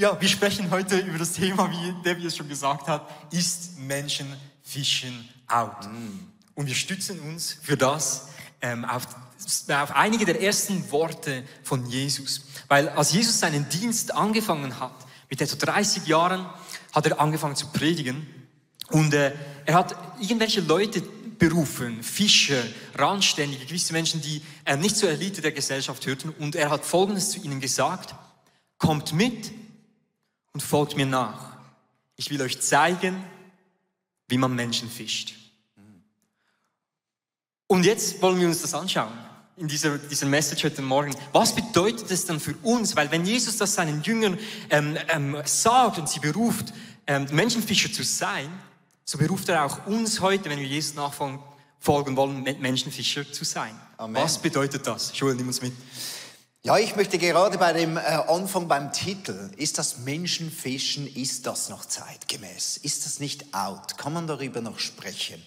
Ja, wir sprechen heute über das Thema, wie Debbie es schon gesagt hat, ist Menschen fischen out. Und wir stützen uns für das ähm, auf, auf einige der ersten Worte von Jesus. Weil als Jesus seinen Dienst angefangen hat, mit etwa 30 Jahren, hat er angefangen zu predigen. Und äh, er hat irgendwelche Leute berufen, Fischer, Randständige, gewisse Menschen, die äh, nicht zur Elite der Gesellschaft hörten. Und er hat Folgendes zu ihnen gesagt, kommt mit und folgt mir nach. Ich will euch zeigen, wie man Menschen fischt. Und jetzt wollen wir uns das anschauen in dieser, dieser Message heute Morgen. Was bedeutet es dann für uns? Weil wenn Jesus das seinen Jüngern ähm, ähm, sagt und sie beruft, ähm, Menschenfischer zu sein, so beruft er auch uns heute, wenn wir Jesus nachfolgen wollen, Menschenfischer zu sein. Amen. Was bedeutet das? Joel, nimm uns mit. Ja, ich möchte gerade bei dem äh, Anfang beim Titel, ist das Menschenfischen, ist das noch zeitgemäß? Ist das nicht out? Kann man darüber noch sprechen?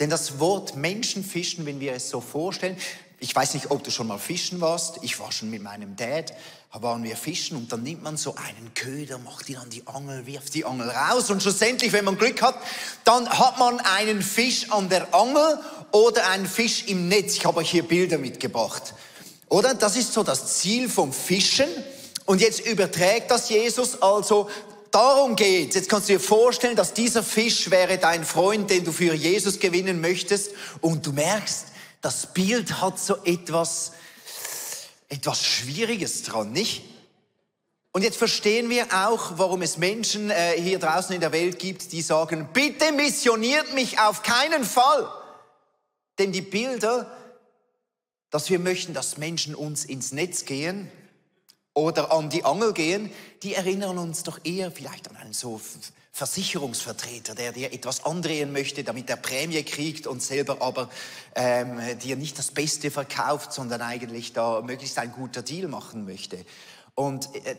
Denn das Wort Menschenfischen, wenn wir es so vorstellen, ich weiß nicht, ob du schon mal fischen warst. Ich war schon mit meinem Dad, waren wir fischen und dann nimmt man so einen Köder, macht ihn an die Angel, wirft die Angel raus und schlussendlich, wenn man Glück hat, dann hat man einen Fisch an der Angel oder einen Fisch im Netz. Ich habe euch hier Bilder mitgebracht. Oder? Das ist so das Ziel vom Fischen. Und jetzt überträgt das Jesus also darum geht. Jetzt kannst du dir vorstellen, dass dieser Fisch wäre dein Freund, den du für Jesus gewinnen möchtest. Und du merkst, das Bild hat so etwas, etwas Schwieriges dran, nicht? Und jetzt verstehen wir auch, warum es Menschen äh, hier draußen in der Welt gibt, die sagen, bitte missioniert mich auf keinen Fall. Denn die Bilder, dass wir möchten, dass Menschen uns ins Netz gehen, oder an die Angel gehen, die erinnern uns doch eher vielleicht an einen so Versicherungsvertreter, der dir etwas andrehen möchte, damit er Prämie kriegt und selber aber ähm, dir nicht das Beste verkauft, sondern eigentlich da möglichst ein guter Deal machen möchte. Und äh,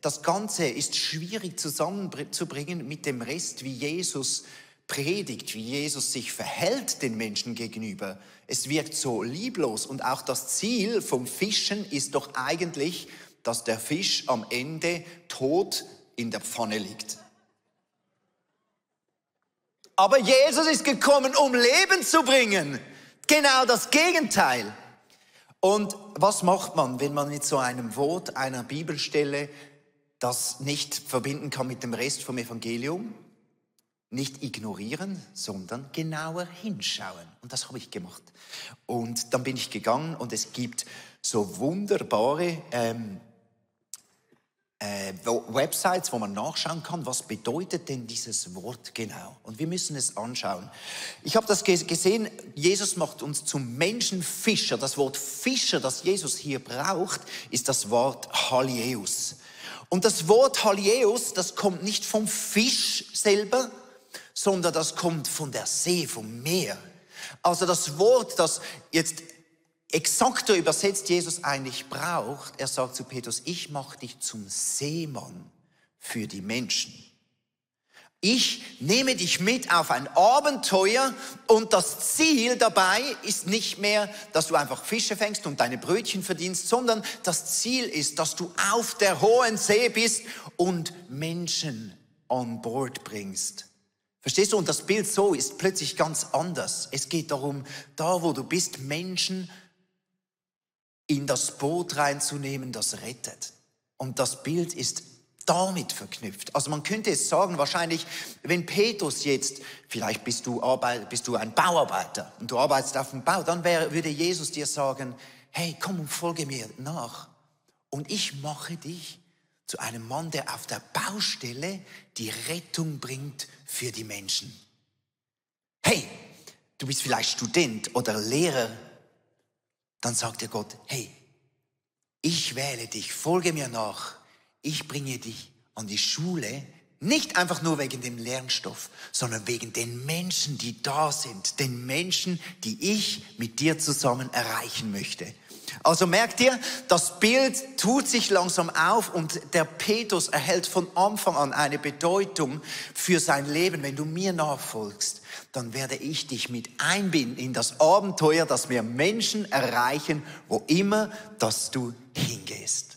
das Ganze ist schwierig zusammenzubringen mit dem Rest, wie Jesus predigt, wie Jesus sich verhält den Menschen gegenüber. Es wirkt so lieblos und auch das Ziel vom Fischen ist doch eigentlich, dass der Fisch am Ende tot in der Pfanne liegt. Aber Jesus ist gekommen, um Leben zu bringen. Genau das Gegenteil. Und was macht man, wenn man mit so einem Wort einer Bibelstelle das nicht verbinden kann mit dem Rest vom Evangelium? Nicht ignorieren, sondern genauer hinschauen. Und das habe ich gemacht. Und dann bin ich gegangen und es gibt so wunderbare ähm, äh, Websites, wo man nachschauen kann, was bedeutet denn dieses Wort genau. Und wir müssen es anschauen. Ich habe das gesehen, Jesus macht uns zum Menschenfischer. Das Wort Fischer, das Jesus hier braucht, ist das Wort Halieus. Und das Wort Halieus, das kommt nicht vom Fisch selber, sondern das kommt von der See, vom Meer. Also das Wort, das jetzt exakter übersetzt Jesus eigentlich braucht, er sagt zu Petrus, ich mache dich zum Seemann für die Menschen. Ich nehme dich mit auf ein Abenteuer und das Ziel dabei ist nicht mehr, dass du einfach Fische fängst und deine Brötchen verdienst, sondern das Ziel ist, dass du auf der hohen See bist und Menschen an Bord bringst. Verstehst du? Und das Bild so ist plötzlich ganz anders. Es geht darum, da wo du bist, Menschen in das Boot reinzunehmen, das rettet. Und das Bild ist damit verknüpft. Also man könnte es sagen, wahrscheinlich, wenn Petrus jetzt, vielleicht bist du, Arbeit, bist du ein Bauarbeiter und du arbeitest auf dem Bau, dann wäre, würde Jesus dir sagen, hey, komm und folge mir nach. Und ich mache dich zu einem Mann, der auf der Baustelle die Rettung bringt für die Menschen. Hey, du bist vielleicht Student oder Lehrer dann sagt dir Gott, hey, ich wähle dich, folge mir nach, ich bringe dich an die Schule, nicht einfach nur wegen dem Lernstoff, sondern wegen den Menschen, die da sind, den Menschen, die ich mit dir zusammen erreichen möchte. Also merkt ihr, das Bild tut sich langsam auf und der Petrus erhält von Anfang an eine Bedeutung für sein Leben. Wenn du mir nachfolgst, dann werde ich dich mit einbinden in das Abenteuer, dass wir Menschen erreichen, wo immer, dass du hingehst.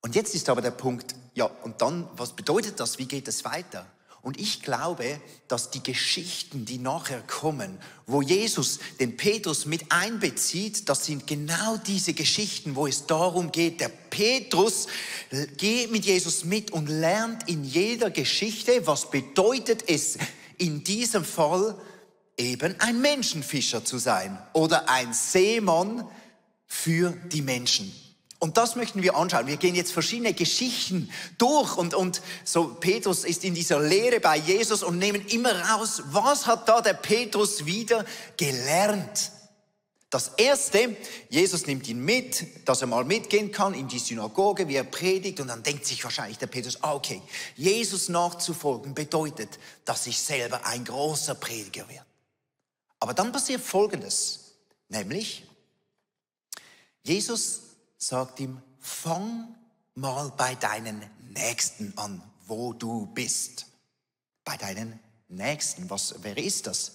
Und jetzt ist aber der Punkt, ja, und dann, was bedeutet das? Wie geht es weiter? Und ich glaube, dass die Geschichten, die nachher kommen, wo Jesus den Petrus mit einbezieht, das sind genau diese Geschichten, wo es darum geht, der Petrus geht mit Jesus mit und lernt in jeder Geschichte, was bedeutet es in diesem Fall eben ein Menschenfischer zu sein oder ein Seemann für die Menschen. Und das möchten wir anschauen. Wir gehen jetzt verschiedene Geschichten durch und, und so Petrus ist in dieser Lehre bei Jesus und nehmen immer raus, was hat da der Petrus wieder gelernt? Das erste, Jesus nimmt ihn mit, dass er mal mitgehen kann in die Synagoge, wie er predigt und dann denkt sich wahrscheinlich der Petrus, ah, okay, Jesus nachzufolgen bedeutet, dass ich selber ein großer Prediger werde. Aber dann passiert Folgendes, nämlich Jesus sagt ihm, fang mal bei deinen Nächsten an, wo du bist. Bei deinen Nächsten. Was, wer ist das?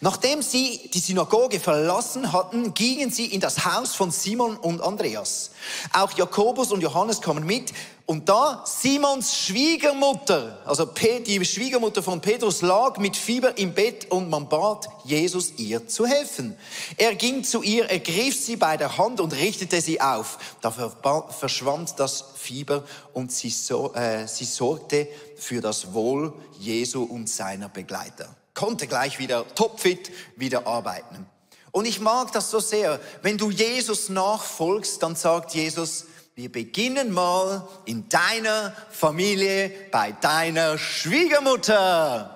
Nachdem sie die Synagoge verlassen hatten, gingen sie in das Haus von Simon und Andreas. Auch Jakobus und Johannes kamen mit. Und da Simons Schwiegermutter, also die Schwiegermutter von Petrus, lag mit Fieber im Bett und man bat Jesus, ihr zu helfen. Er ging zu ihr, ergriff sie bei der Hand und richtete sie auf. Da verschwand das Fieber und sie, so, äh, sie sorgte für das Wohl Jesu und seiner Begleiter. Konnte gleich wieder topfit wieder arbeiten. Und ich mag das so sehr. Wenn du Jesus nachfolgst, dann sagt Jesus, wir beginnen mal in deiner Familie bei deiner Schwiegermutter.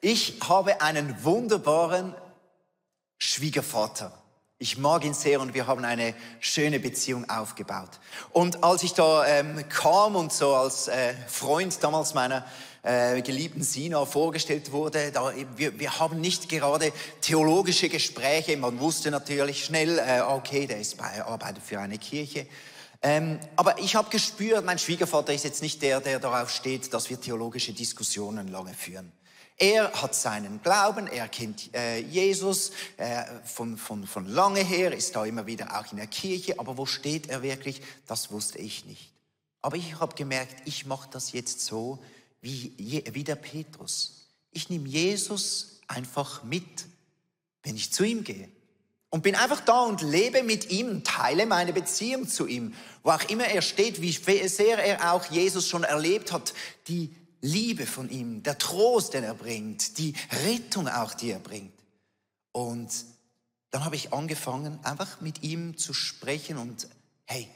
Ich habe einen wunderbaren Schwiegervater. Ich mag ihn sehr und wir haben eine schöne Beziehung aufgebaut. Und als ich da ähm, kam und so als äh, Freund damals meiner äh, geliebten Sina vorgestellt wurde, da, wir, wir haben nicht gerade theologische Gespräche. Man wusste natürlich schnell, äh, okay, der ist bei, arbeitet für eine Kirche. Ähm, aber ich habe gespürt, mein Schwiegervater ist jetzt nicht der, der darauf steht, dass wir theologische Diskussionen lange führen. Er hat seinen Glauben, er kennt äh, Jesus äh, von, von, von lange her, ist da immer wieder auch in der Kirche, aber wo steht er wirklich, das wusste ich nicht. Aber ich habe gemerkt, ich mache das jetzt so wie, wie der Petrus. Ich nehme Jesus einfach mit, wenn ich zu ihm gehe. Und bin einfach da und lebe mit ihm teile meine Beziehung zu ihm. Wo auch immer er steht, wie sehr er auch Jesus schon erlebt hat, die Liebe von ihm, der Trost, den er bringt, die Rettung auch, die er bringt. Und dann habe ich angefangen, einfach mit ihm zu sprechen und hey,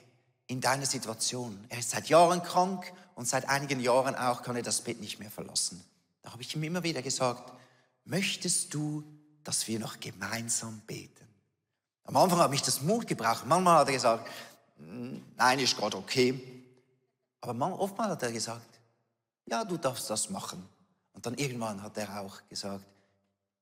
in deiner Situation, er ist seit Jahren krank und seit einigen Jahren auch kann er das Bett nicht mehr verlassen. Da habe ich ihm immer wieder gesagt, möchtest du, dass wir noch gemeinsam beten? Am Anfang habe ich das Mut gebraucht. Manchmal hat er gesagt, hm, nein, ist gerade okay. Aber oftmals hat er gesagt, ja, du darfst das machen. Und dann irgendwann hat er auch gesagt,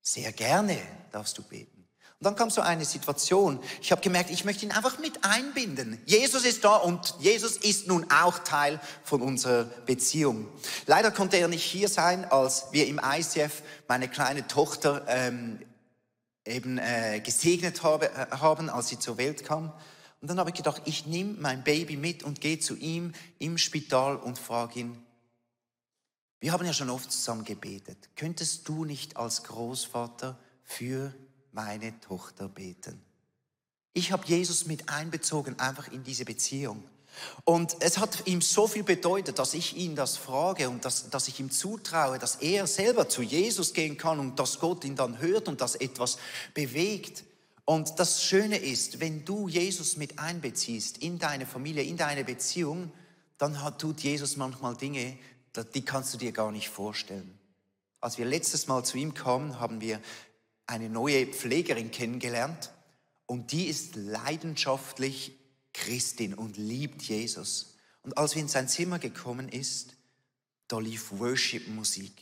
sehr gerne darfst du beten. Und dann kam so eine Situation. Ich habe gemerkt, ich möchte ihn einfach mit einbinden. Jesus ist da und Jesus ist nun auch Teil von unserer Beziehung. Leider konnte er nicht hier sein, als wir im ICF meine kleine Tochter ähm, eben äh, gesegnet habe, äh, haben, als sie zur Welt kam. Und dann habe ich gedacht, ich nehme mein Baby mit und gehe zu ihm im Spital und frage ihn, wir haben ja schon oft zusammen gebetet. Könntest du nicht als Großvater für meine Tochter beten? Ich habe Jesus mit einbezogen, einfach in diese Beziehung. Und es hat ihm so viel bedeutet, dass ich ihn das frage und dass, dass ich ihm zutraue, dass er selber zu Jesus gehen kann und dass Gott ihn dann hört und dass etwas bewegt. Und das Schöne ist, wenn du Jesus mit einbeziehst in deine Familie, in deine Beziehung, dann hat, tut Jesus manchmal Dinge, die kannst du dir gar nicht vorstellen. Als wir letztes Mal zu ihm kamen, haben wir eine neue Pflegerin kennengelernt und die ist leidenschaftlich Christin und liebt Jesus. Und als wir in sein Zimmer gekommen ist, da lief Worship-Musik.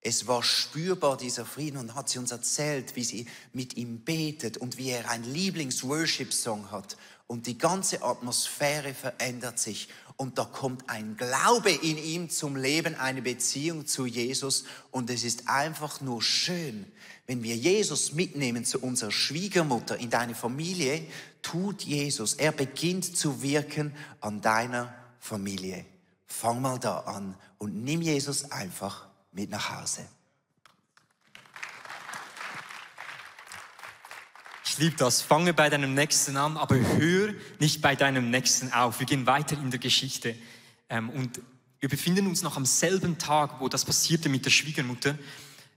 Es war spürbar dieser Frieden und hat sie uns erzählt, wie sie mit ihm betet und wie er ein Lieblings-Worship-Song hat. Und die ganze Atmosphäre verändert sich und da kommt ein Glaube in ihm zum Leben, eine Beziehung zu Jesus und es ist einfach nur schön, wenn wir Jesus mitnehmen zu unserer Schwiegermutter in deine Familie, tut Jesus. Er beginnt zu wirken an deiner Familie. Fang mal da an und nimm Jesus einfach mit nach Hause. Ich liebe das. Fange bei deinem Nächsten an, aber hör nicht bei deinem Nächsten auf. Wir gehen weiter in der Geschichte. Ähm, und wir befinden uns noch am selben Tag, wo das passierte mit der Schwiegermutter.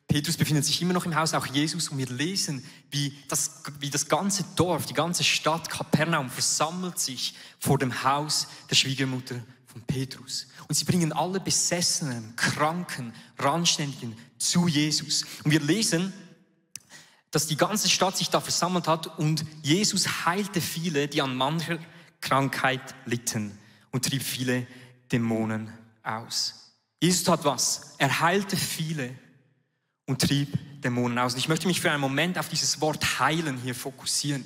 Petrus befindet sich immer noch im Haus, auch Jesus, und wir lesen, wie das, wie das ganze Dorf, die ganze Stadt Kapernaum versammelt sich vor dem Haus der Schwiegermutter von Petrus. Und sie bringen alle Besessenen, Kranken, Randständigen zu Jesus. Und wir lesen, dass die ganze Stadt sich da versammelt hat und Jesus heilte viele, die an mancher Krankheit litten und trieb viele Dämonen aus. Jesus tat was? Er heilte viele und trieb Dämonen aus. Und ich möchte mich für einen Moment auf dieses Wort heilen hier fokussieren.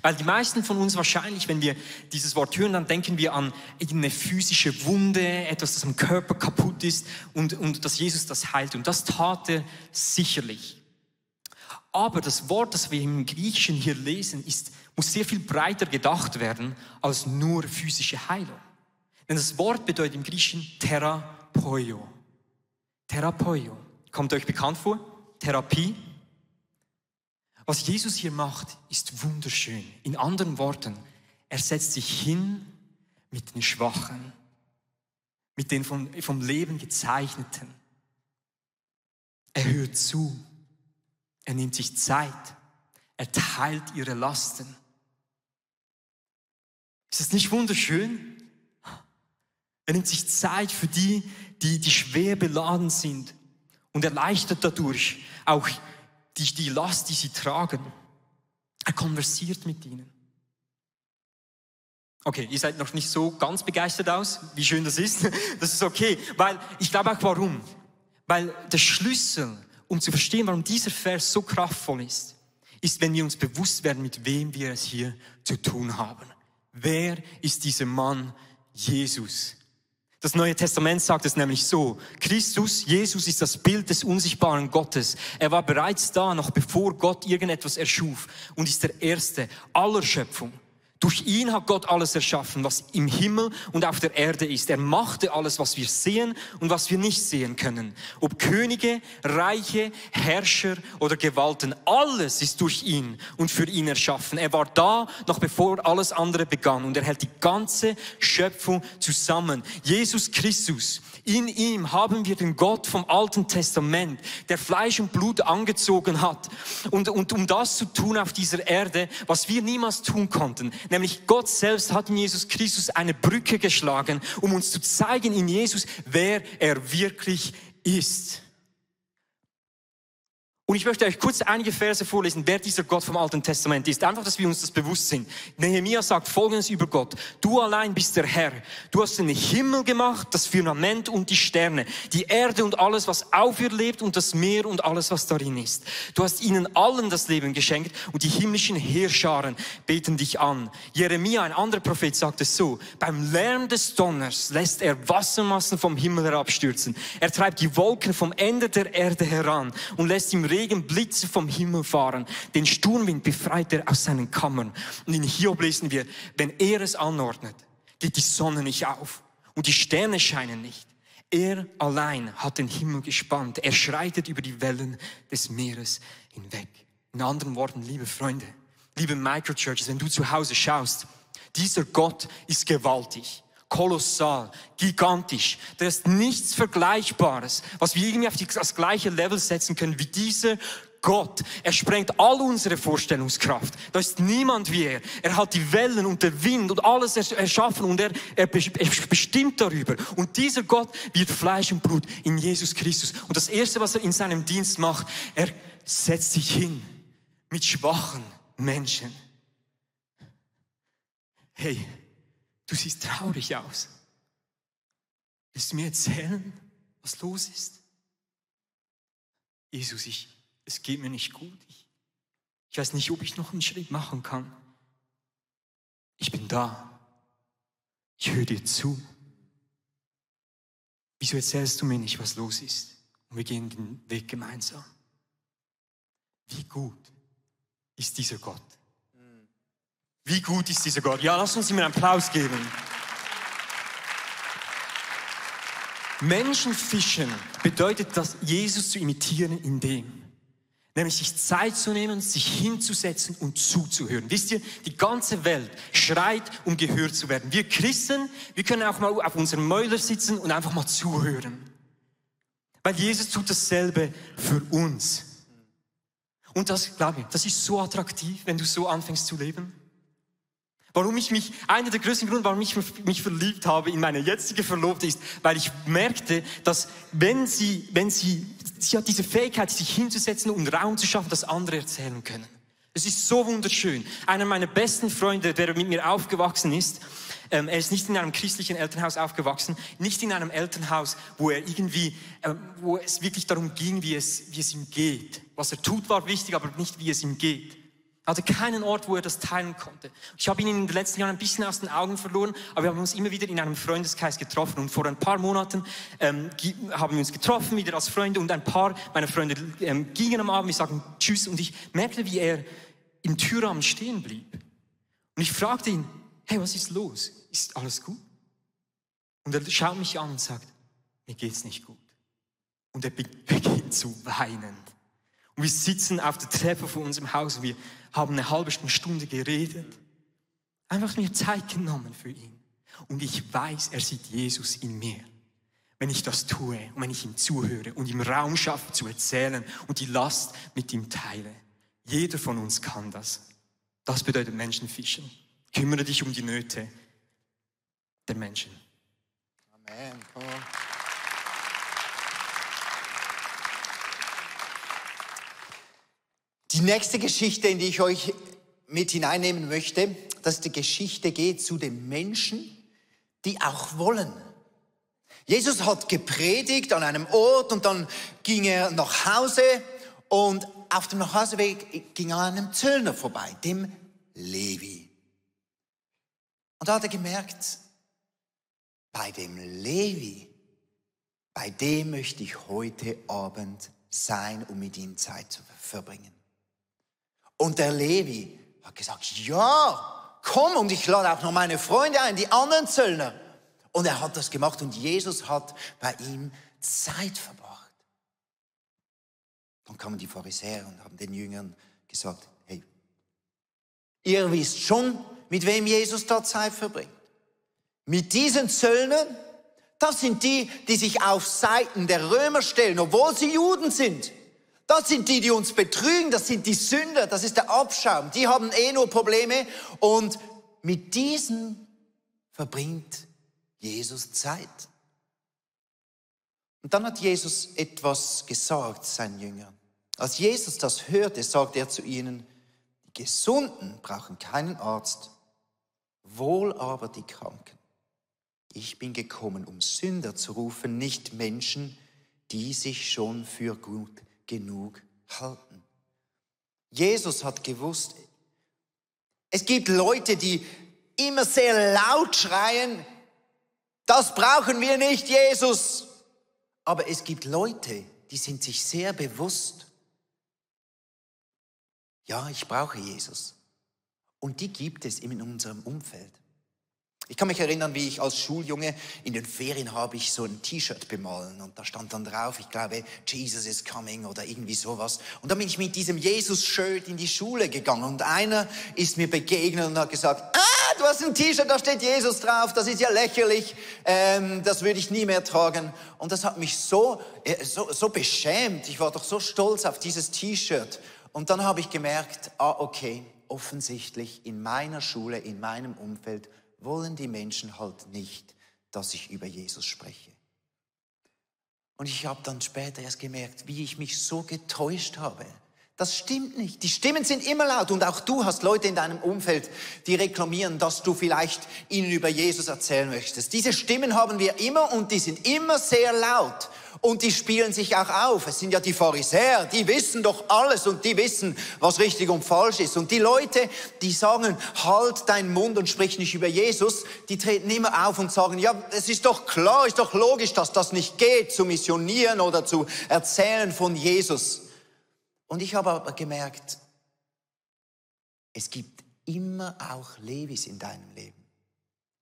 Weil die meisten von uns wahrscheinlich, wenn wir dieses Wort hören, dann denken wir an eine physische Wunde, etwas, das am Körper kaputt ist und, und dass Jesus das heilt. Und das tat er sicherlich. Aber das Wort, das wir im Griechischen hier lesen, ist, muss sehr viel breiter gedacht werden als nur physische Heilung. Denn das Wort bedeutet im Griechischen Therapoio. Therapoio. Kommt euch bekannt vor? Therapie. Was Jesus hier macht, ist wunderschön. In anderen Worten, er setzt sich hin mit den Schwachen, mit den vom, vom Leben gezeichneten. Er hört zu. Er nimmt sich Zeit. Er teilt ihre Lasten. Ist das nicht wunderschön? Er nimmt sich Zeit für die, die, die schwer beladen sind und erleichtert dadurch auch die, die Last, die sie tragen. Er konversiert mit ihnen. Okay, ihr seid noch nicht so ganz begeistert aus, wie schön das ist. Das ist okay, weil ich glaube auch warum. Weil der Schlüssel, um zu verstehen, warum dieser Vers so kraftvoll ist, ist, wenn wir uns bewusst werden, mit wem wir es hier zu tun haben. Wer ist dieser Mann Jesus? Das Neue Testament sagt es nämlich so. Christus, Jesus ist das Bild des unsichtbaren Gottes. Er war bereits da, noch bevor Gott irgendetwas erschuf und ist der Erste aller Schöpfung. Durch ihn hat Gott alles erschaffen, was im Himmel und auf der Erde ist. Er machte alles, was wir sehen und was wir nicht sehen können. Ob Könige, Reiche, Herrscher oder Gewalten, alles ist durch ihn und für ihn erschaffen. Er war da, noch bevor alles andere begann und er hält die ganze Schöpfung zusammen. Jesus Christus in ihm haben wir den Gott vom Alten Testament, der Fleisch und Blut angezogen hat. Und, und um das zu tun auf dieser Erde, was wir niemals tun konnten, nämlich Gott selbst hat in Jesus Christus eine Brücke geschlagen, um uns zu zeigen in Jesus, wer er wirklich ist. Und ich möchte euch kurz einige Verse vorlesen, wer dieser Gott vom Alten Testament ist. Einfach, dass wir uns das bewusst sind. Nehemiah sagt Folgendes über Gott. Du allein bist der Herr. Du hast den Himmel gemacht, das Firmament und die Sterne, die Erde und alles, was auf ihr lebt und das Meer und alles, was darin ist. Du hast ihnen allen das Leben geschenkt und die himmlischen Heerscharen beten dich an. Jeremia, ein anderer Prophet, sagt es so. Beim Lärm des Donners lässt er Wassermassen vom Himmel herabstürzen. Er treibt die Wolken vom Ende der Erde heran und lässt im Regen Regen Blitze vom Himmel fahren. Den Sturmwind befreit er aus seinen Kammern. Und in Hiob lesen wir, wenn er es anordnet, geht die Sonne nicht auf und die Sterne scheinen nicht. Er allein hat den Himmel gespannt. Er schreitet über die Wellen des Meeres hinweg. In anderen Worten, liebe Freunde, liebe Microchurches, wenn du zu Hause schaust, dieser Gott ist gewaltig kolossal, gigantisch. Da ist nichts Vergleichbares, was wir irgendwie auf das gleiche Level setzen können wie dieser Gott. Er sprengt all unsere Vorstellungskraft. Da ist niemand wie er. Er hat die Wellen und den Wind und alles erschaffen und er, er bestimmt darüber. Und dieser Gott wird Fleisch und Blut in Jesus Christus. Und das erste, was er in seinem Dienst macht, er setzt sich hin mit schwachen Menschen. Hey, Du siehst traurig aus. Willst du mir erzählen, was los ist? Jesus, ich, es geht mir nicht gut. Ich, ich weiß nicht, ob ich noch einen Schritt machen kann. Ich bin da. Ich höre dir zu. Wieso erzählst du mir nicht, was los ist? Und wir gehen den Weg gemeinsam. Wie gut ist dieser Gott? Wie gut ist dieser Gott? Ja, lass uns ihm einen Applaus geben. Menschenfischen bedeutet das, Jesus zu imitieren in dem. Nämlich sich Zeit zu nehmen, sich hinzusetzen und zuzuhören. Wisst ihr, die ganze Welt schreit, um gehört zu werden. Wir Christen, wir können auch mal auf unserem Mäuler sitzen und einfach mal zuhören. Weil Jesus tut dasselbe für uns. Und das, glaub mir, das ist so attraktiv, wenn du so anfängst zu leben. Warum ich mich, einer der größten Gründe, warum ich mich verliebt habe in meine jetzige Verlobte ist, weil ich merkte, dass wenn sie, wenn sie, sie hat diese Fähigkeit, sich hinzusetzen und Raum zu schaffen, dass andere erzählen können. Es ist so wunderschön. Einer meiner besten Freunde, der mit mir aufgewachsen ist, ähm, er ist nicht in einem christlichen Elternhaus aufgewachsen, nicht in einem Elternhaus, wo er irgendwie, ähm, wo es wirklich darum ging, wie es, wie es ihm geht. Was er tut, war wichtig, aber nicht, wie es ihm geht. Hatte keinen Ort, wo er das teilen konnte. Ich habe ihn in den letzten Jahren ein bisschen aus den Augen verloren, aber wir haben uns immer wieder in einem Freundeskreis getroffen. Und vor ein paar Monaten ähm, haben wir uns getroffen, wieder als Freunde. Und ein paar meiner Freunde ähm, gingen am Abend, wir sagen Tschüss. Und ich merkte, wie er im Türrahmen stehen blieb. Und ich fragte ihn, hey, was ist los? Ist alles gut? Und er schaut mich an und sagt, mir geht's nicht gut. Und er beginnt zu weinen. Und wir sitzen auf der Treppe vor unserem Haus und wir haben eine halbe Stunde geredet. Einfach mir Zeit genommen für ihn. Und ich weiß, er sieht Jesus in mir. Wenn ich das tue und wenn ich ihm zuhöre und ihm Raum schaffe zu erzählen und die Last mit ihm teile. Jeder von uns kann das. Das bedeutet Menschenfischen. Kümmere dich um die Nöte der Menschen. Amen. Come Die nächste Geschichte, in die ich euch mit hineinnehmen möchte, dass die Geschichte geht zu den Menschen, die auch wollen. Jesus hat gepredigt an einem Ort und dann ging er nach Hause und auf dem Nachhauseweg ging er an einem Zöllner vorbei, dem Levi. Und da hat er gemerkt, bei dem Levi, bei dem möchte ich heute Abend sein, um mit ihm Zeit zu verbringen. Und der Levi hat gesagt, ja, komm und ich lade auch noch meine Freunde ein, die anderen Zöllner. Und er hat das gemacht und Jesus hat bei ihm Zeit verbracht. Dann kamen die Pharisäer und haben den Jüngern gesagt, hey, ihr wisst schon, mit wem Jesus da Zeit verbringt. Mit diesen Zöllnern, das sind die, die sich auf Seiten der Römer stellen, obwohl sie Juden sind. Das sind die, die uns betrügen, das sind die Sünder, das ist der Abschaum. Die haben eh nur Probleme und mit diesen verbringt Jesus Zeit. Und dann hat Jesus etwas gesagt seinen Jüngern. Als Jesus das hörte, sagte er zu ihnen, die Gesunden brauchen keinen Arzt, wohl aber die Kranken. Ich bin gekommen, um Sünder zu rufen, nicht Menschen, die sich schon für gut genug halten. Jesus hat gewusst, es gibt Leute, die immer sehr laut schreien, das brauchen wir nicht, Jesus. Aber es gibt Leute, die sind sich sehr bewusst, ja, ich brauche Jesus. Und die gibt es in unserem Umfeld. Ich kann mich erinnern, wie ich als Schuljunge in den Ferien habe ich so ein T-Shirt bemalen und da stand dann drauf, ich glaube, Jesus is coming oder irgendwie sowas. Und dann bin ich mit diesem Jesus-Shirt in die Schule gegangen und einer ist mir begegnet und hat gesagt, ah, du hast ein T-Shirt, da steht Jesus drauf, das ist ja lächerlich, ähm, das würde ich nie mehr tragen. Und das hat mich so, äh, so, so beschämt, ich war doch so stolz auf dieses T-Shirt. Und dann habe ich gemerkt, ah, okay, offensichtlich in meiner Schule, in meinem Umfeld wollen die Menschen halt nicht, dass ich über Jesus spreche. Und ich habe dann später erst gemerkt, wie ich mich so getäuscht habe. Das stimmt nicht. Die Stimmen sind immer laut und auch du hast Leute in deinem Umfeld, die reklamieren, dass du vielleicht ihnen über Jesus erzählen möchtest. Diese Stimmen haben wir immer und die sind immer sehr laut und die spielen sich auch auf. Es sind ja die Pharisäer, die wissen doch alles und die wissen, was richtig und falsch ist. Und die Leute, die sagen, halt deinen Mund und sprich nicht über Jesus, die treten immer auf und sagen, ja, es ist doch klar, ist doch logisch, dass das nicht geht, zu missionieren oder zu erzählen von Jesus. Und ich habe aber gemerkt, es gibt immer auch Levis in deinem Leben.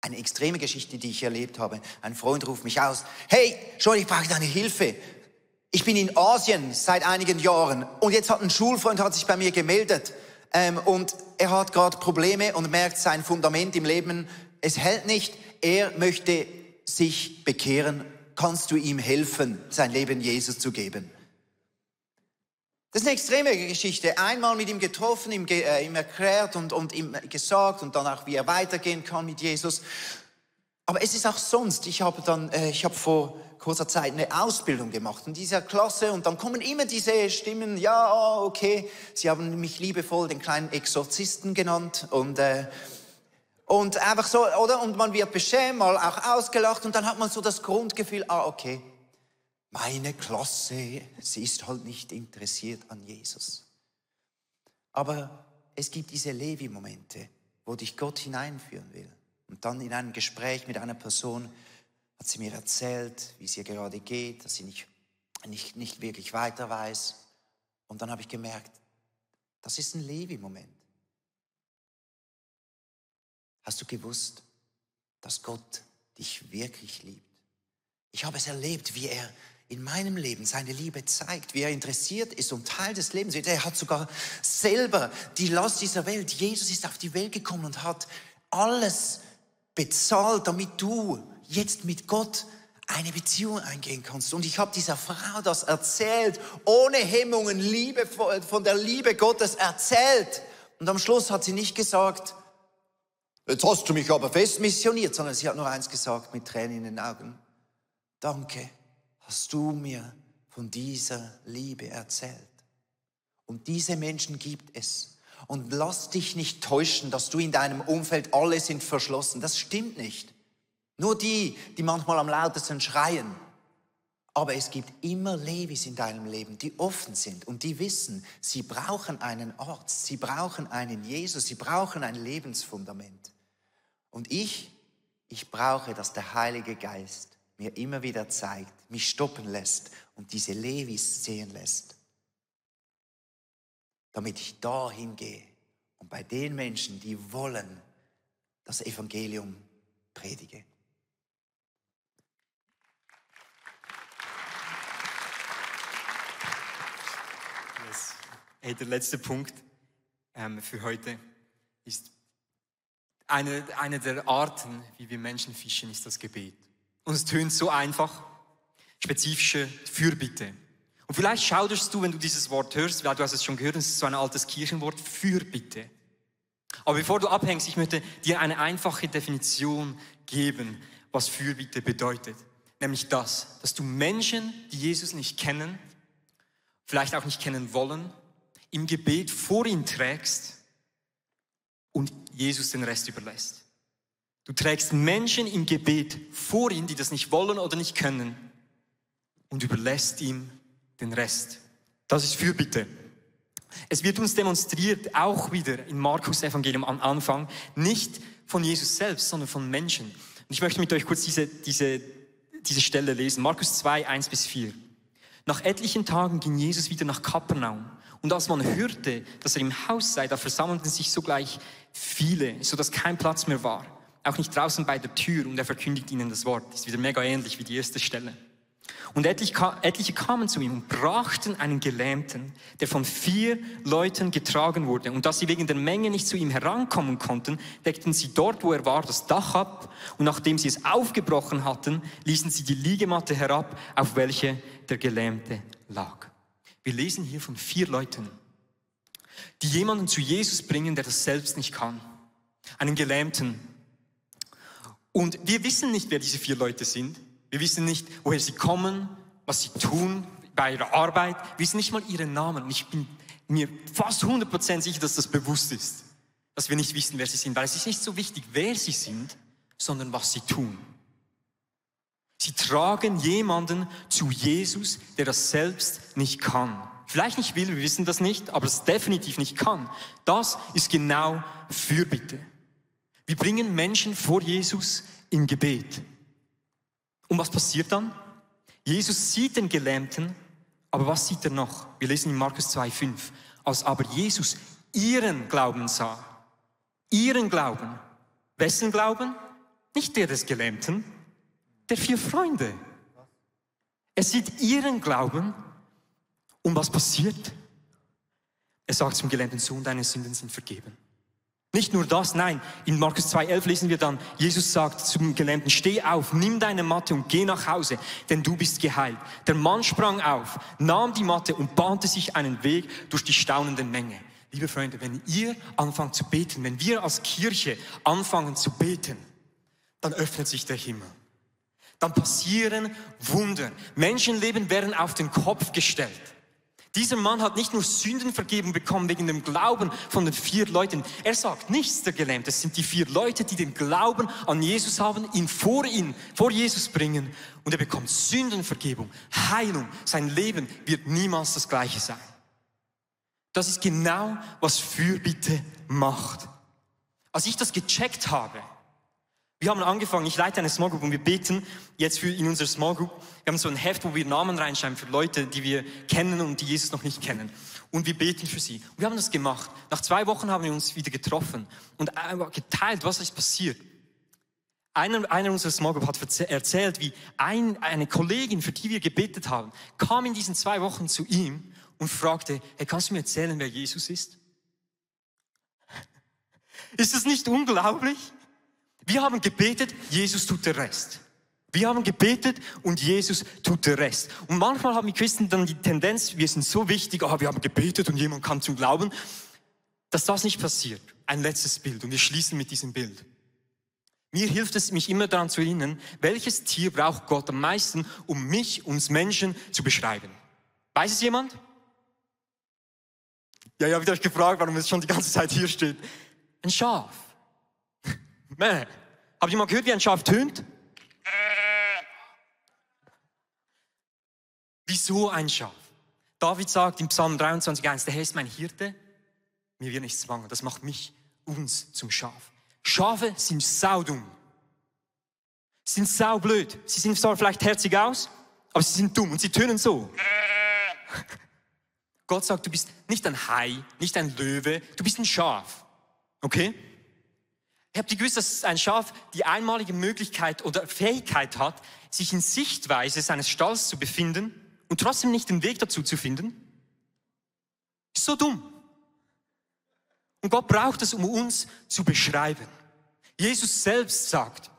Eine extreme Geschichte, die ich erlebt habe. Ein Freund ruft mich aus. Hey, schon, ich brauche deine Hilfe. Ich bin in Asien seit einigen Jahren und jetzt hat ein Schulfreund hat sich bei mir gemeldet ähm, und er hat gerade Probleme und merkt sein Fundament im Leben, es hält nicht. Er möchte sich bekehren. Kannst du ihm helfen, sein Leben Jesus zu geben? Das ist eine extreme Geschichte. Einmal mit ihm getroffen, ihm, äh, ihm erklärt und, und ihm gesagt und dann auch, wie er weitergehen kann mit Jesus. Aber es ist auch sonst. Ich habe dann, äh, ich habe vor kurzer Zeit eine Ausbildung gemacht in dieser Klasse und dann kommen immer diese Stimmen, ja, oh, okay, sie haben mich liebevoll den kleinen Exorzisten genannt und äh, und einfach so, oder? Und man wird beschämt, mal auch ausgelacht und dann hat man so das Grundgefühl, ah, okay, meine Klasse, sie ist halt nicht interessiert an Jesus. Aber es gibt diese Levi-Momente, wo dich Gott hineinführen will. Und dann in einem Gespräch mit einer Person hat sie mir erzählt, wie es ihr gerade geht, dass sie nicht, nicht, nicht wirklich weiter weiß. Und dann habe ich gemerkt, das ist ein Levi-Moment. Hast du gewusst, dass Gott dich wirklich liebt? Ich habe es erlebt, wie er in meinem Leben seine Liebe zeigt, wie er interessiert ist und Teil des Lebens wird. Er hat sogar selber die Last dieser Welt. Jesus ist auf die Welt gekommen und hat alles bezahlt, damit du jetzt mit Gott eine Beziehung eingehen kannst. Und ich habe dieser Frau das erzählt, ohne Hemmungen, Liebe, von der Liebe Gottes erzählt. Und am Schluss hat sie nicht gesagt, jetzt hast du mich aber fest missioniert, sondern sie hat nur eins gesagt mit Tränen in den Augen. Danke hast du mir von dieser Liebe erzählt. Und diese Menschen gibt es. Und lass dich nicht täuschen, dass du in deinem Umfeld alle sind verschlossen. Das stimmt nicht. Nur die, die manchmal am lautesten schreien. Aber es gibt immer Levis in deinem Leben, die offen sind und die wissen, sie brauchen einen Arzt, sie brauchen einen Jesus, sie brauchen ein Lebensfundament. Und ich, ich brauche, dass der Heilige Geist mir immer wieder zeigt, mich stoppen lässt und diese Levis sehen lässt. Damit ich dahin gehe und bei den Menschen, die wollen, das Evangelium predige. Yes. Hey, der letzte Punkt ähm, für heute ist eine, eine der Arten, wie wir Menschen fischen, ist das Gebet. Und es tönt so einfach. Spezifische Fürbitte. Und vielleicht schauderst du, wenn du dieses Wort hörst, weil du hast es schon gehört, es ist so ein altes Kirchenwort, Fürbitte. Aber bevor du abhängst, ich möchte dir eine einfache Definition geben, was Fürbitte bedeutet. Nämlich das, dass du Menschen, die Jesus nicht kennen, vielleicht auch nicht kennen wollen, im Gebet vor ihn trägst und Jesus den Rest überlässt. Du trägst Menschen im Gebet vor ihn, die das nicht wollen oder nicht können und überlässt ihm den Rest. Das ist Fürbitte. Es wird uns demonstriert, auch wieder im Markus Evangelium am Anfang, nicht von Jesus selbst, sondern von Menschen. Und ich möchte mit euch kurz diese, diese, diese Stelle lesen. Markus 2, 1 bis 4. Nach etlichen Tagen ging Jesus wieder nach Kapernaum. Und als man hörte, dass er im Haus sei, da versammelten sich sogleich viele, so dass kein Platz mehr war auch nicht draußen bei der Tür und er verkündigt ihnen das Wort. Das ist wieder mega ähnlich wie die erste Stelle. Und etliche kamen zu ihm und brachten einen Gelähmten, der von vier Leuten getragen wurde. Und da sie wegen der Menge nicht zu ihm herankommen konnten, deckten sie dort, wo er war, das Dach ab. Und nachdem sie es aufgebrochen hatten, ließen sie die Liegematte herab, auf welche der Gelähmte lag. Wir lesen hier von vier Leuten, die jemanden zu Jesus bringen, der das selbst nicht kann. Einen Gelähmten, und wir wissen nicht, wer diese vier Leute sind. Wir wissen nicht, woher sie kommen, was sie tun bei ihrer Arbeit. Wir wissen nicht mal ihren Namen. Und ich bin mir fast 100% sicher, dass das bewusst ist. Dass wir nicht wissen, wer sie sind. Weil es ist nicht so wichtig, wer sie sind, sondern was sie tun. Sie tragen jemanden zu Jesus, der das selbst nicht kann. Vielleicht nicht will, wir wissen das nicht, aber es definitiv nicht kann. Das ist genau Fürbitte. Wir bringen Menschen vor Jesus im Gebet. Und was passiert dann? Jesus sieht den Gelähmten, aber was sieht er noch? Wir lesen in Markus 2,5. Als aber Jesus ihren Glauben sah, ihren Glauben. Wessen Glauben? Nicht der des Gelähmten, der vier Freunde. Er sieht ihren Glauben und was passiert? Er sagt zum gelähmten Sohn, deine Sünden sind vergeben. Nicht nur das, nein, in Markus 2,11 lesen wir dann, Jesus sagt zum Gelähmten, steh auf, nimm deine Matte und geh nach Hause, denn du bist geheilt. Der Mann sprang auf, nahm die Matte und bahnte sich einen Weg durch die staunende Menge. Liebe Freunde, wenn ihr anfangt zu beten, wenn wir als Kirche anfangen zu beten, dann öffnet sich der Himmel. Dann passieren Wunder. Menschenleben werden auf den Kopf gestellt. Dieser Mann hat nicht nur Sünden vergeben bekommen wegen dem Glauben von den vier Leuten. Er sagt nichts der Gelähmte. Es sind die vier Leute, die den Glauben an Jesus haben, ihn vor ihn, vor Jesus bringen. Und er bekommt Sündenvergebung, Heilung. Sein Leben wird niemals das gleiche sein. Das ist genau, was Fürbitte macht. Als ich das gecheckt habe, wir haben angefangen, ich leite eine Small Group und wir beten jetzt für in unserer Small Group. Wir haben so ein Heft, wo wir Namen reinschreiben für Leute, die wir kennen und die Jesus noch nicht kennen. Und wir beten für sie. Und wir haben das gemacht. Nach zwei Wochen haben wir uns wieder getroffen und geteilt, was ist passiert. Einer, einer unserer Small Group hat erzählt, wie ein, eine Kollegin, für die wir gebetet haben, kam in diesen zwei Wochen zu ihm und fragte, hey, kannst du mir erzählen, wer Jesus ist? Ist das nicht unglaublich? Wir haben gebetet, Jesus tut den Rest. Wir haben gebetet und Jesus tut den Rest. Und manchmal haben die Christen dann die Tendenz, wir sind so wichtig, ah, wir haben gebetet und jemand kann zum Glauben, dass das nicht passiert. Ein letztes Bild und wir schließen mit diesem Bild. Mir hilft es, mich immer daran zu erinnern, welches Tier braucht Gott am meisten, um mich, uns Menschen zu beschreiben. Weiß es jemand? Ja, ich habe euch gefragt, warum es schon die ganze Zeit hier steht. Ein Schaf. Mäh. Habt ihr mal gehört, wie ein Schaf tönt? Wieso ein Schaf? David sagt im Psalm 23,1, der Herr ist mein Hirte, mir wird nichts mangeln. Das macht mich, uns zum Schaf. Schafe sind saudumm. Sind saublöd. Sie sehen zwar vielleicht herzig aus, aber sie sind dumm und sie tönen so. Gott sagt, du bist nicht ein Hai, nicht ein Löwe, du bist ein Schaf. Okay? Habt ihr gewusst, dass ein Schaf die einmalige Möglichkeit oder Fähigkeit hat, sich in Sichtweise seines Stalls zu befinden und trotzdem nicht den Weg dazu zu finden? Ist so dumm. Und Gott braucht es, um uns zu beschreiben. Jesus selbst sagt,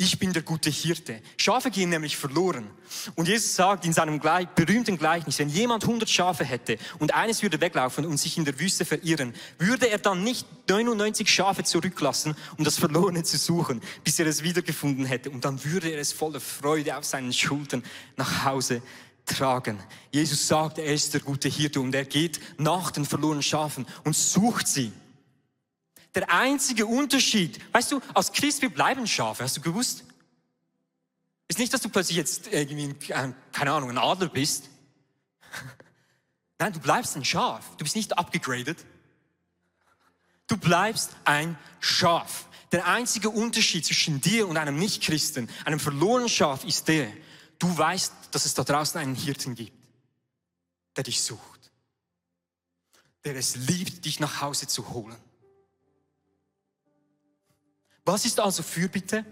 ich bin der gute Hirte. Schafe gehen nämlich verloren. Und Jesus sagt in seinem berühmten Gleichnis, wenn jemand 100 Schafe hätte und eines würde weglaufen und sich in der Wüste verirren, würde er dann nicht 99 Schafe zurücklassen, um das Verlorene zu suchen, bis er es wiedergefunden hätte. Und dann würde er es voller Freude auf seinen Schultern nach Hause tragen. Jesus sagt, er ist der gute Hirte und er geht nach den verlorenen Schafen und sucht sie. Der einzige Unterschied, weißt du, als Christ, wir bleiben Schafe, hast du gewusst? Ist nicht, dass du plötzlich jetzt irgendwie, keine Ahnung, ein Adler bist. Nein, du bleibst ein Schaf. Du bist nicht abgegradet. Du bleibst ein Schaf. Der einzige Unterschied zwischen dir und einem Nichtchristen, einem verlorenen Schaf, ist der, du weißt, dass es da draußen einen Hirten gibt, der dich sucht, der es liebt, dich nach Hause zu holen. Was ist also Fürbitte?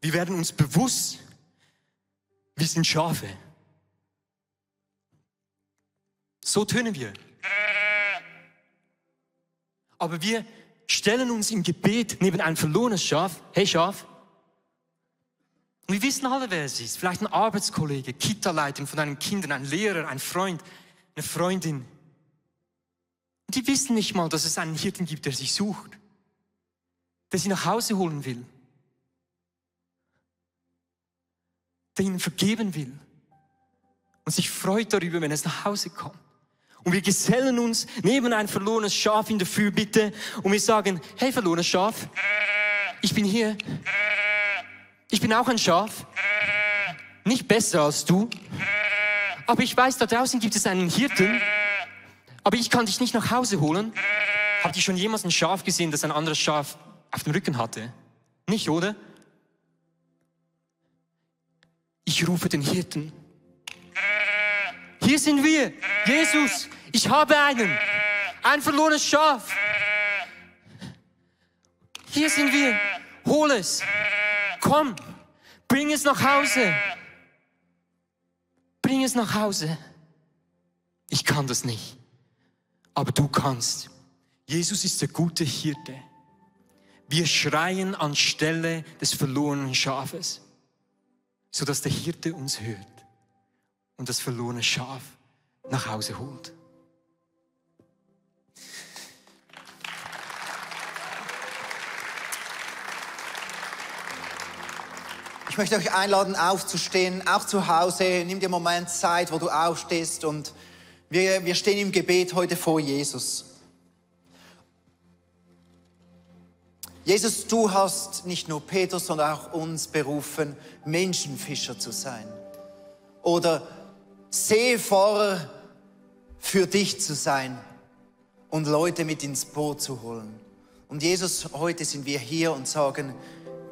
Wir werden uns bewusst, wir sind Schafe. So tönen wir. Aber wir stellen uns im Gebet neben ein verlorenes Schaf. Hey Schaf. Und wir wissen alle, wer es ist. Vielleicht ein Arbeitskollege, Kita-Leitung von deinen Kindern, ein Lehrer, ein Freund, eine Freundin. Und die wissen nicht mal, dass es einen Hirten gibt, der sich sucht, der sie nach Hause holen will, der ihnen vergeben will und sich freut darüber, wenn es nach Hause kommt. Und wir gesellen uns neben ein verlorenes Schaf in der Fürbitte und wir sagen, hey verlorenes Schaf, ich bin hier. Ich bin auch ein Schaf. Nicht besser als du. Aber ich weiß, da draußen gibt es einen Hirten aber ich kann dich nicht nach Hause holen. Habt ihr schon jemals ein Schaf gesehen, das ein anderes Schaf auf dem Rücken hatte? Nicht, oder? Ich rufe den Hirten. Hier sind wir. Jesus, ich habe einen. Ein verlorenes Schaf. Hier sind wir. Hol es. Komm. Bring es nach Hause. Bring es nach Hause. Ich kann das nicht. Aber du kannst. Jesus ist der gute Hirte. Wir schreien anstelle des verlorenen Schafes, sodass der Hirte uns hört und das verlorene Schaf nach Hause holt. Ich möchte euch einladen, aufzustehen, auch zu Hause. Nimm dir einen Moment Zeit, wo du aufstehst und wir, wir stehen im Gebet heute vor Jesus. Jesus, du hast nicht nur Petrus, sondern auch uns berufen, Menschenfischer zu sein. Oder Seefahrer für dich zu sein und Leute mit ins Boot zu holen. Und Jesus, heute sind wir hier und sagen,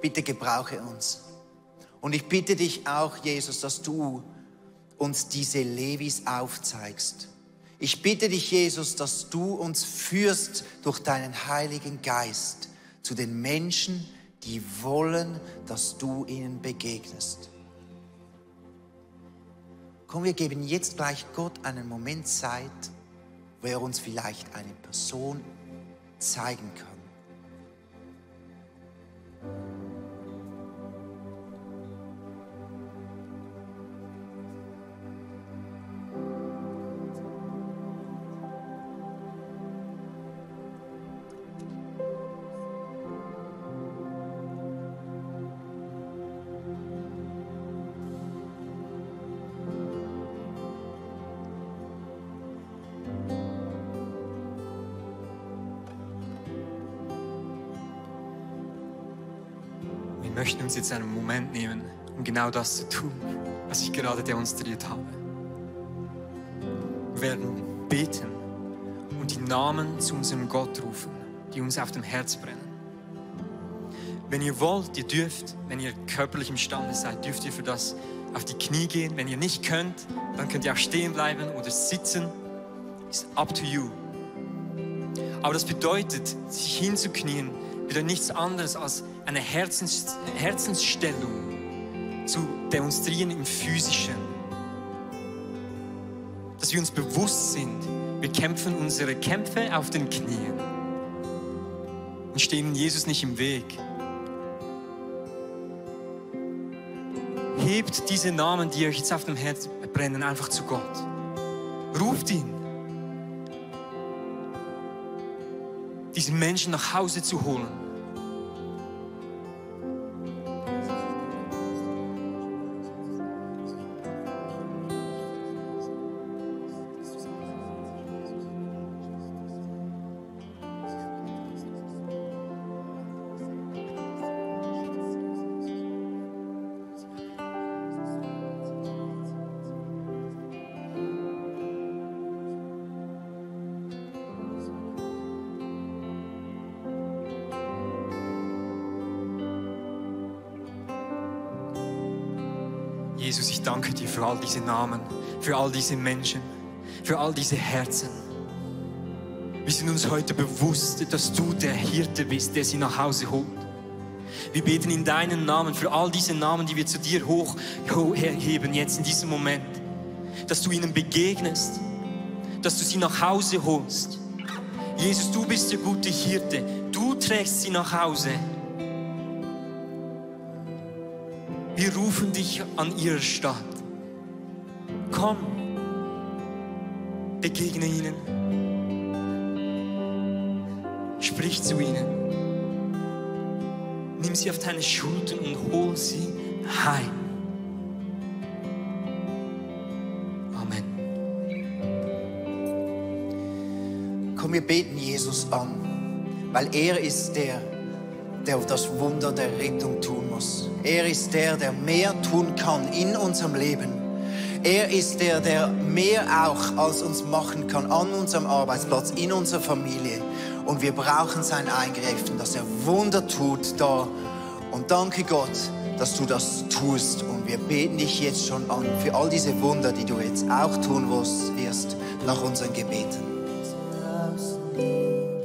bitte gebrauche uns. Und ich bitte dich auch, Jesus, dass du uns diese Levis aufzeigst. Ich bitte dich, Jesus, dass du uns führst durch deinen Heiligen Geist zu den Menschen, die wollen, dass du ihnen begegnest. Komm, wir geben jetzt gleich Gott einen Moment Zeit, wo er uns vielleicht eine Person zeigen kann. Jetzt einen Moment nehmen, um genau das zu tun, was ich gerade demonstriert habe. Wir werden beten und die Namen zu unserem Gott rufen, die uns auf dem Herz brennen. Wenn ihr wollt, ihr dürft, wenn ihr körperlich imstande seid, dürft ihr für das auf die Knie gehen. Wenn ihr nicht könnt, dann könnt ihr auch stehen bleiben oder sitzen. Ist up to you. Aber das bedeutet, sich hinzuknien, bedeutet nichts anderes als eine Herzens, Herzensstellung zu demonstrieren im Physischen. Dass wir uns bewusst sind, wir kämpfen unsere Kämpfe auf den Knien und stehen Jesus nicht im Weg. Hebt diese Namen, die euch jetzt auf dem Herz brennen, einfach zu Gott. Ruft ihn. Diesen Menschen nach Hause zu holen. Jesus, ich danke dir für all diese Namen, für all diese Menschen, für all diese Herzen. Wir sind uns heute bewusst, dass du der Hirte bist, der sie nach Hause holt. Wir beten in deinen Namen für all diese Namen, die wir zu dir hochheben jetzt in diesem Moment, dass du ihnen begegnest, dass du sie nach Hause holst. Jesus, du bist der gute Hirte, du trägst sie nach Hause. Rufen dich an ihrer Stadt. Komm, begegne ihnen. Sprich zu ihnen. Nimm sie auf deine Schultern und hol sie heim. Amen. Komm, wir beten Jesus an, weil er ist der, der das Wunder der Rettung tun muss. Er ist der, der mehr tun kann in unserem Leben. Er ist der, der mehr auch als uns machen kann an unserem Arbeitsplatz, in unserer Familie. Und wir brauchen sein Eingreifen, dass er Wunder tut da. Und danke Gott, dass du das tust. Und wir beten dich jetzt schon an für all diese Wunder, die du jetzt auch tun wirst, nach unseren Gebeten.